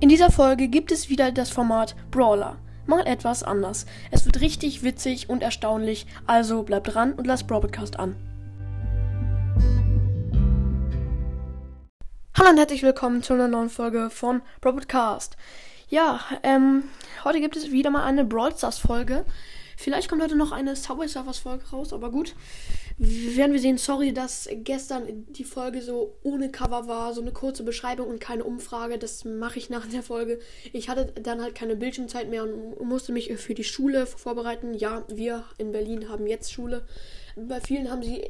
In dieser Folge gibt es wieder das Format Brawler. Mal etwas anders. Es wird richtig witzig und erstaunlich, also bleibt dran und lasst Broadcast an. Hallo und herzlich willkommen zu einer neuen Folge von Broadcast. Ja, ähm, heute gibt es wieder mal eine Brawl Stars Folge. Vielleicht kommt heute noch eine Subway Surfers Folge raus, aber gut. Werden wir sehen. Sorry, dass gestern die Folge so ohne Cover war, so eine kurze Beschreibung und keine Umfrage. Das mache ich nach der Folge. Ich hatte dann halt keine Bildschirmzeit mehr und musste mich für die Schule vorbereiten. Ja, wir in Berlin haben jetzt Schule. Bei vielen haben sie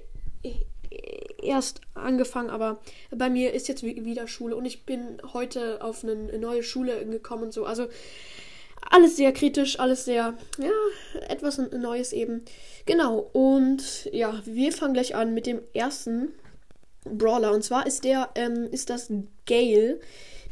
erst angefangen, aber bei mir ist jetzt wieder Schule und ich bin heute auf eine neue Schule gekommen und so. Also alles sehr kritisch, alles sehr, ja, etwas Neues eben. Genau, und ja, wir fangen gleich an mit dem ersten Brawler. Und zwar ist der, ähm, ist das Gale.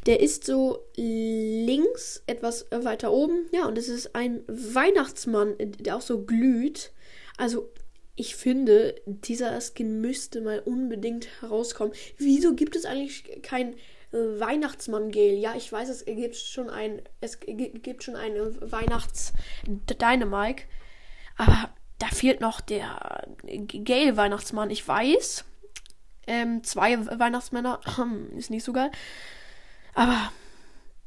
Der ist so links, etwas weiter oben. Ja, und es ist ein Weihnachtsmann, der auch so glüht. Also, ich finde, dieser Skin müsste mal unbedingt herauskommen. Wieso gibt es eigentlich kein Weihnachtsmann-Gel. Ja, ich weiß, es gibt schon ein, es gibt schon eine Weihnachts-Dynamike. Aber da fehlt noch der Gale-Weihnachtsmann. Ich weiß. Ähm, zwei Weihnachtsmänner. Ist nicht so geil. Aber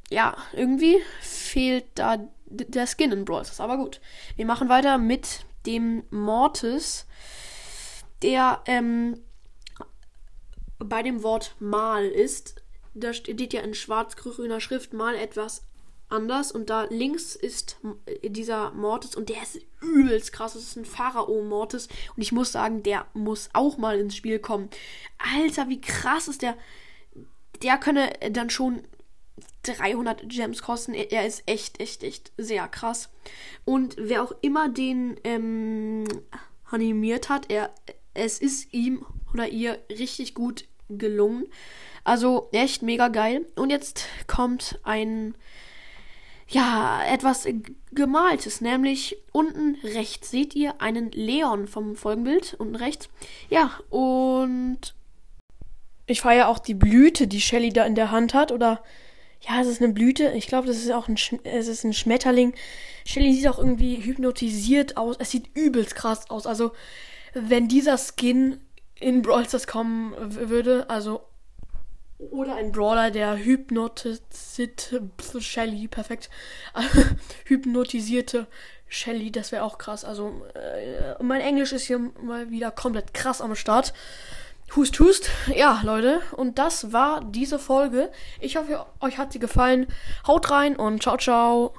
ja, irgendwie fehlt da der Skin in Brawl Aber gut. Wir machen weiter mit dem Mortis, der ähm, bei dem Wort Mal ist da steht ja in schwarz-grüner Schrift mal etwas anders und da links ist dieser Mortis und der ist übelst krass. Das ist ein Pharao-Mortis und ich muss sagen, der muss auch mal ins Spiel kommen. Alter, wie krass ist der? Der könne dann schon 300 Gems kosten. Er ist echt, echt, echt sehr krass. Und wer auch immer den ähm, animiert hat, er, es ist ihm oder ihr richtig gut gelungen. Also echt mega geil. Und jetzt kommt ein, ja, etwas gemaltes, nämlich unten rechts seht ihr einen Leon vom Folgenbild, unten rechts. Ja, und ich feiere auch die Blüte, die Shelly da in der Hand hat, oder ja, es ist eine Blüte. Ich glaube, das ist auch ein, Sch es ist ein Schmetterling. Shelly sieht auch irgendwie hypnotisiert aus. Es sieht übelst krass aus. Also, wenn dieser Skin in Brawl Stars kommen würde, also oder ein Brawler, der hypnotisierte Shelly, perfekt. hypnotisierte Shelly, das wäre auch krass. Also, äh, mein Englisch ist hier mal wieder komplett krass am Start. Hust, hust. Ja, Leute. Und das war diese Folge. Ich hoffe, euch hat sie gefallen. Haut rein und ciao, ciao.